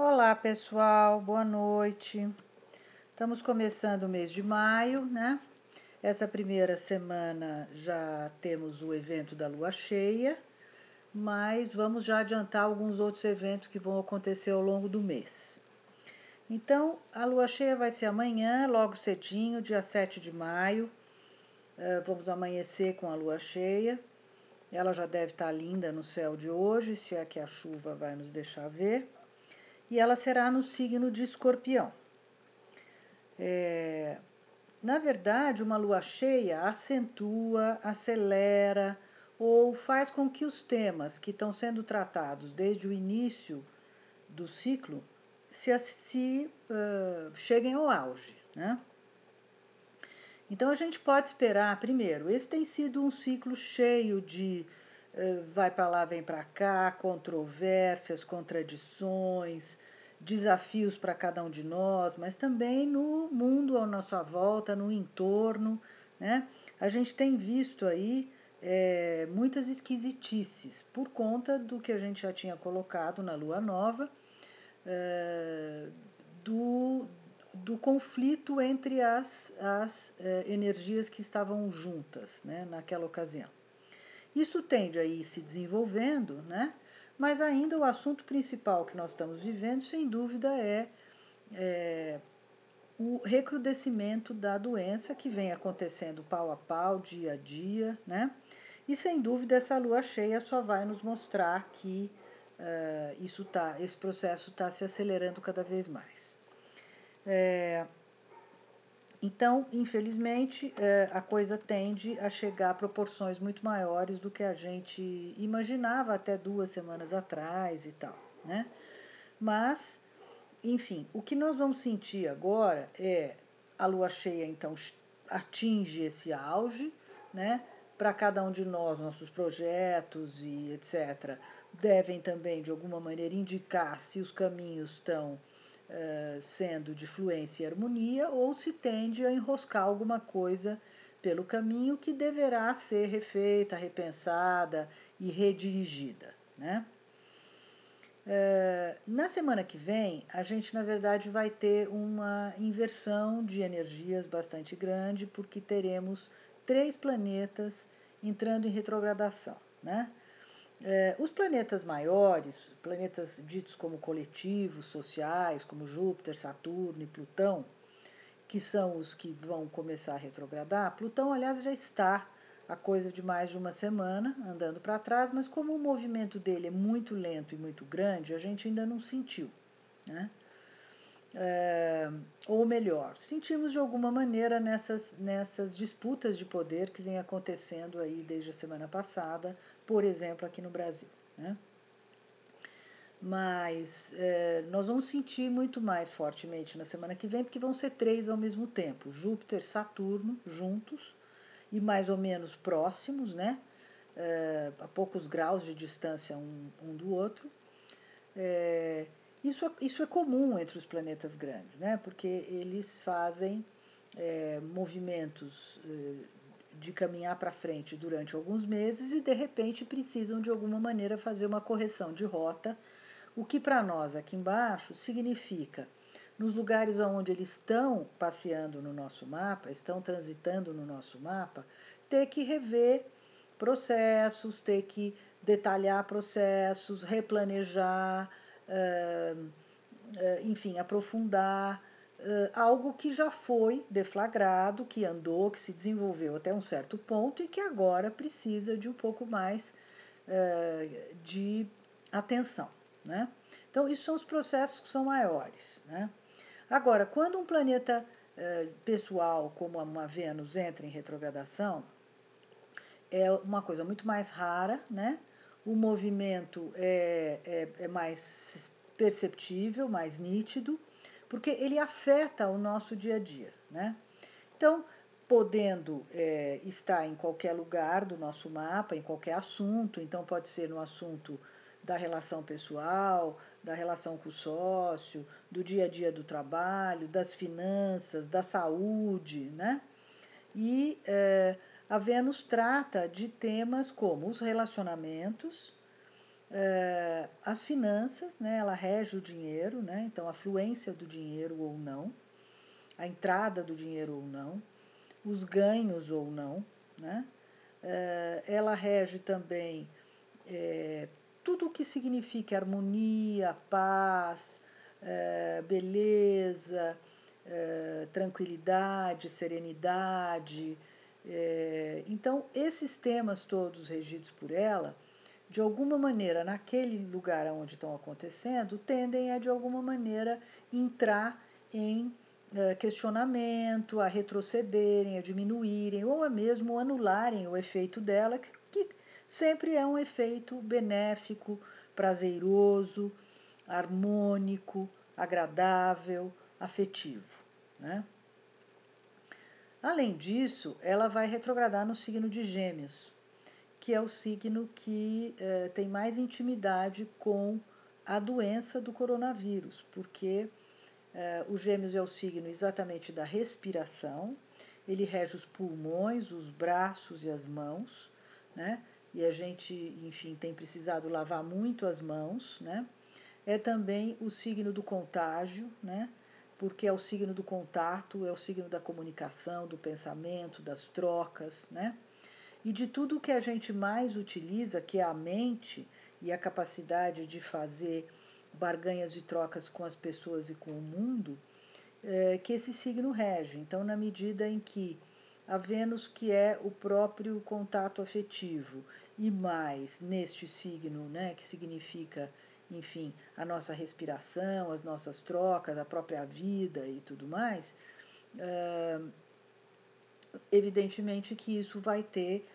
Olá pessoal, boa noite. Estamos começando o mês de maio, né? Essa primeira semana já temos o evento da lua cheia, mas vamos já adiantar alguns outros eventos que vão acontecer ao longo do mês. Então, a lua cheia vai ser amanhã, logo cedinho, dia 7 de maio. Uh, vamos amanhecer com a lua cheia. Ela já deve estar linda no céu de hoje, se é que a chuva vai nos deixar ver e ela será no signo de escorpião. É, na verdade, uma lua cheia acentua, acelera ou faz com que os temas que estão sendo tratados desde o início do ciclo se, se uh, cheguem ao auge. Né? Então a gente pode esperar, primeiro, esse tem sido um ciclo cheio de vai para lá, vem para cá, controvérsias, contradições, desafios para cada um de nós, mas também no mundo à nossa volta, no entorno. Né? A gente tem visto aí é, muitas esquisitices por conta do que a gente já tinha colocado na Lua Nova, é, do, do conflito entre as, as é, energias que estavam juntas né, naquela ocasião. Isso tende a ir se desenvolvendo, né? mas ainda o assunto principal que nós estamos vivendo, sem dúvida, é, é o recrudescimento da doença que vem acontecendo pau a pau, dia a dia, né? E sem dúvida essa lua cheia só vai nos mostrar que uh, isso tá, esse processo está se acelerando cada vez mais. É, então, infelizmente, é, a coisa tende a chegar a proporções muito maiores do que a gente imaginava até duas semanas atrás e tal, né? Mas, enfim, o que nós vamos sentir agora é a lua cheia, então, atinge esse auge, né? Para cada um de nós, nossos projetos e etc., devem também, de alguma maneira, indicar se os caminhos estão sendo de fluência e harmonia, ou se tende a enroscar alguma coisa pelo caminho que deverá ser refeita, repensada e redirigida. Né? Uh, na semana que vem, a gente, na verdade, vai ter uma inversão de energias bastante grande, porque teremos três planetas entrando em retrogradação. Né? É, os planetas maiores, planetas ditos como coletivos, sociais, como Júpiter, Saturno e Plutão, que são os que vão começar a retrogradar, Plutão, aliás, já está a coisa de mais de uma semana andando para trás, mas como o movimento dele é muito lento e muito grande, a gente ainda não sentiu. Né? É, ou melhor, sentimos de alguma maneira nessas, nessas disputas de poder que vem acontecendo aí desde a semana passada, por exemplo, aqui no Brasil. Né? Mas é, nós vamos sentir muito mais fortemente na semana que vem, porque vão ser três ao mesmo tempo: Júpiter, Saturno juntos e mais ou menos próximos, né? É, a poucos graus de distância um, um do outro. É, isso, é, isso é comum entre os planetas grandes, né? porque eles fazem é, movimentos é, de caminhar para frente durante alguns meses e de repente precisam de alguma maneira fazer uma correção de rota, o que para nós aqui embaixo significa nos lugares onde eles estão passeando no nosso mapa, estão transitando no nosso mapa, ter que rever processos, ter que detalhar processos, replanejar, enfim, aprofundar algo que já foi deflagrado, que andou, que se desenvolveu até um certo ponto e que agora precisa de um pouco mais de atenção. Né? Então, isso são os processos que são maiores. Né? Agora, quando um planeta pessoal, como uma Vênus, entra em retrogradação, é uma coisa muito mais rara, né? o movimento é, é, é mais perceptível, mais nítido, porque ele afeta o nosso dia a dia. Né? Então, podendo é, estar em qualquer lugar do nosso mapa, em qualquer assunto, então pode ser no assunto da relação pessoal, da relação com o sócio, do dia a dia do trabalho, das finanças, da saúde, né? E é, a Vênus trata de temas como os relacionamentos, É, as finanças, né, ela rege o dinheiro, né, então a fluência do dinheiro ou não, a entrada do dinheiro ou não, os ganhos ou não, né, é, ela rege também é, tudo o que significa harmonia, paz, é, beleza, é, tranquilidade, serenidade. É, então, esses temas todos regidos por ela, de alguma maneira, naquele lugar onde estão acontecendo, tendem a, de alguma maneira, entrar em é, questionamento, a retrocederem, a diminuírem ou a mesmo anularem o efeito dela, que, que sempre é um efeito benéfico, prazeroso, harmônico, agradável, afetivo. Né? Além disso, ela vai retrogradar no signo de Gêmeos, que é o signo que eh, tem mais intimidade com a doença do coronavírus, porque eh, o Gêmeos é o signo exatamente da respiração, ele rege os pulmões, os braços e as mãos, né? E a gente, enfim, tem precisado lavar muito as mãos, né? É também o signo do contágio, né? Porque é o signo do contato, é o signo da comunicação, do pensamento, das trocas, né? E de tudo que a gente mais utiliza, que é a mente e a capacidade de fazer barganhas e trocas com as pessoas e com o mundo, é, que esse signo rege. Então, na medida em que a Vênus, que é o próprio contato afetivo, e mais neste signo, né, que significa enfim, a nossa respiração, as nossas trocas, a própria vida e tudo mais, evidentemente que isso vai ter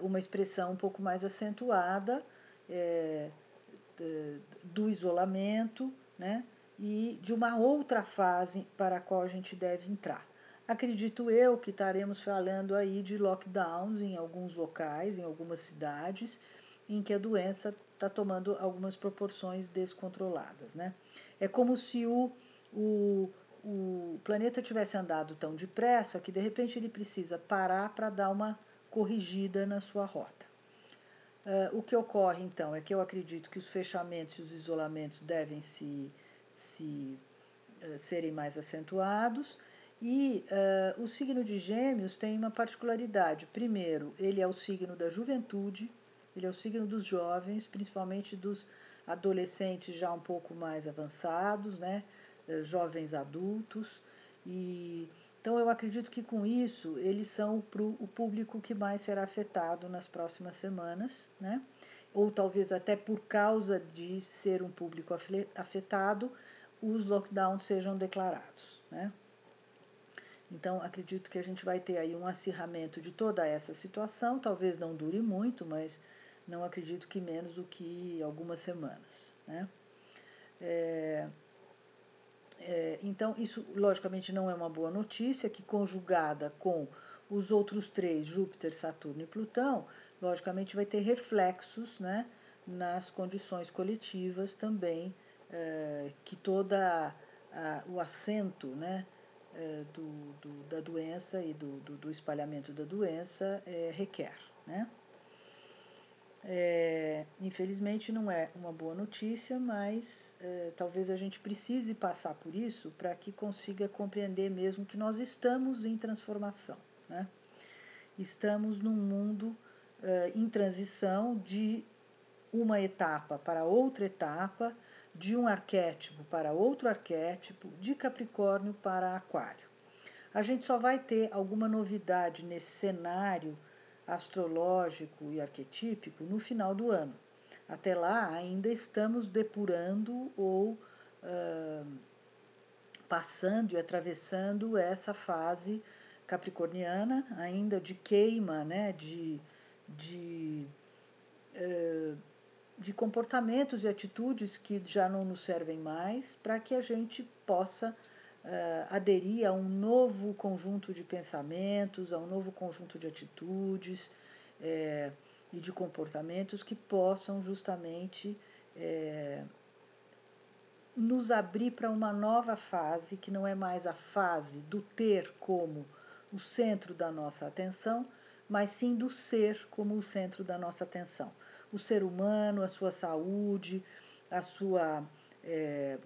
uma expressão um pouco mais acentuada é, do isolamento, né? E de uma outra fase para a qual a gente deve entrar. Acredito eu que estaremos falando aí de lockdowns em alguns locais, em algumas cidades, em que a doença está tomando algumas proporções descontroladas. Né? É como se o, o, o planeta tivesse andado tão depressa que de repente ele precisa parar para dar uma corrigida na sua rota. Uh, o que ocorre então é que eu acredito que os fechamentos e os isolamentos devem se, se uh, serem mais acentuados e uh, o signo de Gêmeos tem uma particularidade. Primeiro, ele é o signo da juventude, ele é o signo dos jovens, principalmente dos adolescentes já um pouco mais avançados, né? Eh, jovens adultos. E então eu acredito que com isso eles são pro, o público que mais será afetado nas próximas semanas, né? Ou talvez até por causa de ser um público afetado, os lockdowns sejam declarados, né? Então, acredito que a gente vai ter aí um acirramento de toda essa situação, talvez não dure muito, mas não acredito que menos do que algumas semanas. Né? É, então, isso logicamente não é uma boa notícia, que conjugada com os outros três, Júpiter, Saturno e Plutão, logicamente vai ter reflexos né, nas condições coletivas também, é, que toda o assento né, é, do, do, da doença e do, do, do espalhamento da doença é, requer. Né? É, infelizmente não é uma boa notícia, mas é, talvez a gente precise passar por isso para que consiga compreender mesmo que nós estamos em transformação. Né? Estamos num mundo é, em transição de uma etapa para outra etapa, de um arquétipo para outro arquétipo, de Capricórnio para Aquário. A gente só vai ter alguma novidade nesse cenário astrológico e arquetípico no final do ano. Até lá, ainda estamos depurando ou uh, passando e atravessando essa fase capricorniana, ainda de queima, né, de, de, uh, de comportamentos e atitudes que já não nos servem mais, para que a gente possa uh, aderir a um novo conjunto de pensamentos, a um novo conjunto de atitudes é, e de comportamentos que possam justamente é, nos abrir para uma nova fase, que não é mais a fase do ter como o centro da nossa atenção, mas sim do ser como o centro da nossa atenção. o ser humano, a sua saúde, a sua é,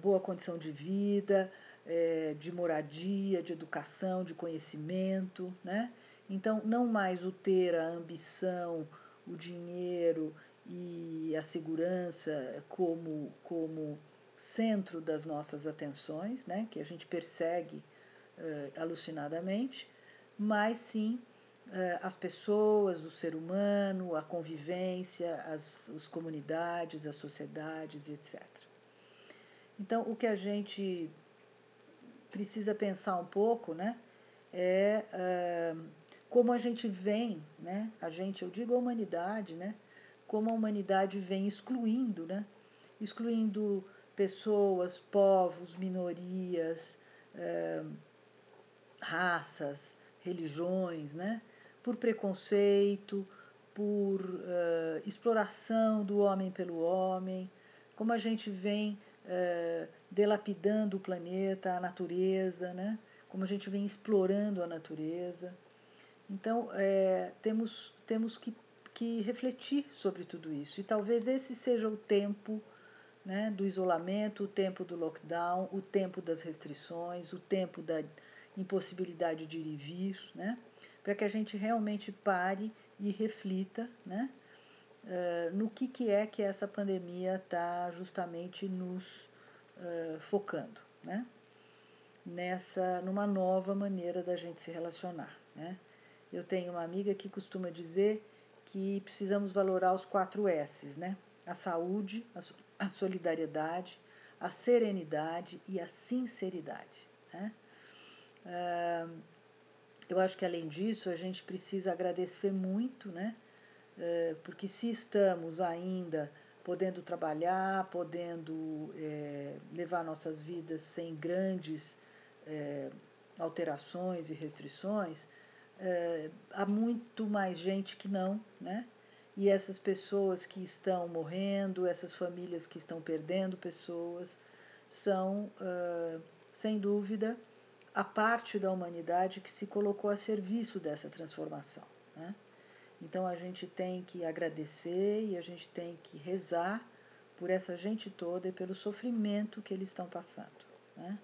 boa condição de vida, é, de moradia, de educação, de conhecimento, né? Então, não mais o ter a ambição, o dinheiro e a segurança como, como centro das nossas atenções, né? Que a gente persegue uh, alucinadamente, mas sim uh, as pessoas, o ser humano, a convivência, as, as comunidades, as sociedades, etc. Então, o que a gente precisa pensar um pouco, né, é uh, como a gente vem, né, a gente, eu digo a humanidade, né, como a humanidade vem excluindo, né, excluindo pessoas, povos, minorias, uh, raças, religiões, né, por preconceito, por uh, exploração do homem pelo homem, como a gente vem é, delapidando o planeta, a natureza, né? como a gente vem explorando a natureza. Então, é, temos, temos que, que refletir sobre tudo isso. E talvez esse seja o tempo né, do isolamento, o tempo do lockdown, o tempo das restrições, o tempo da impossibilidade de ir e vir, né, para que a gente realmente pare e reflita né, uh, no que, que é que essa pandemia está justamente nos uh, focando, né? Nessa, numa nova maneira da gente se relacionar, né? Eu tenho uma amiga que costuma dizer que precisamos valorar os quatro S's, né? A saúde, a, solidariedade, a serenidade e a sinceridade, né? Uh, eu acho que além disso a gente precisa agradecer muito, né? É, porque se estamos ainda podendo trabalhar, podendo é, levar nossas vidas sem grandes é, alterações e restrições, é, há muito mais gente que não, né? E essas pessoas que estão morrendo, essas famílias que estão perdendo pessoas, são, sem dúvida, a parte da humanidade que se colocou a serviço dessa transformação. Né? Então a gente tem que agradecer e a gente tem que rezar por essa gente toda e pelo sofrimento que eles estão passando. Né?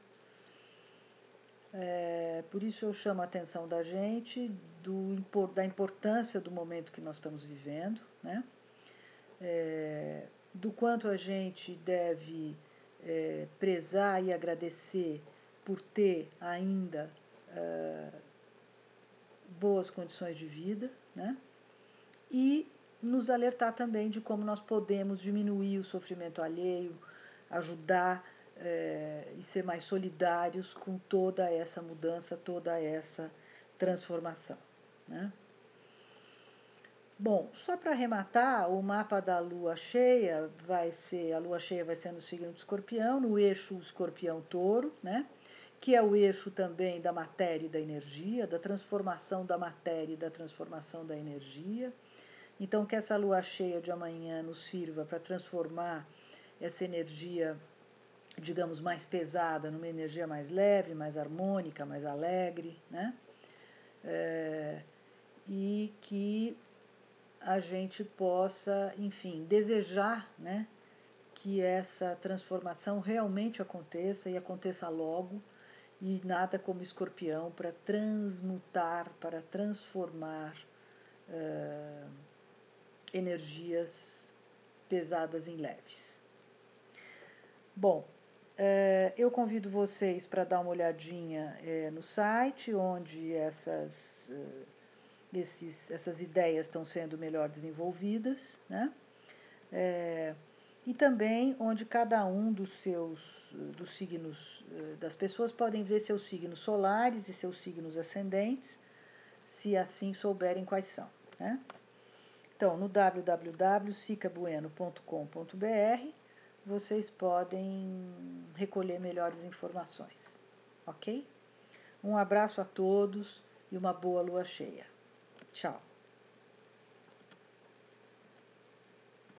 É, por isso eu chamo a atenção da gente do, da importância do momento que nós estamos vivendo, né? É, do quanto a gente deve é, prezar e agradecer por ter ainda é, boas condições de vida, né? E nos alertar também de como nós podemos diminuir o sofrimento alheio, ajudar é, e ser mais solidários com toda essa mudança, toda essa transformação. Né? Bom, só para arrematar, o mapa da lua cheia vai ser, a lua cheia vai ser no signo do escorpião, no eixo escorpião-touro, né? que é o eixo também da matéria e da energia, da transformação da matéria e da transformação da energia. Então, que essa lua cheia de amanhã nos sirva para transformar essa energia, digamos, mais pesada numa energia mais leve, mais harmônica, mais alegre, né? É, e que a gente possa, enfim, desejar, né? Que essa transformação realmente aconteça e aconteça logo, e nada como escorpião para transmutar, para transformar. Energias pesadas em leves. Bom, é, eu convido vocês para dar uma olhadinha é, no site, onde essas, é, esses, essas ideias estão sendo melhor desenvolvidas, né? E também onde cada um dos seus dos signos das pessoas podem ver seus signos solares e seus signos ascendentes, se assim souberem quais são, né? Então, no www.sicabueno.com.br vocês podem recolher melhores informações, ok? Um abraço a todos e uma boa lua cheia. Tchau.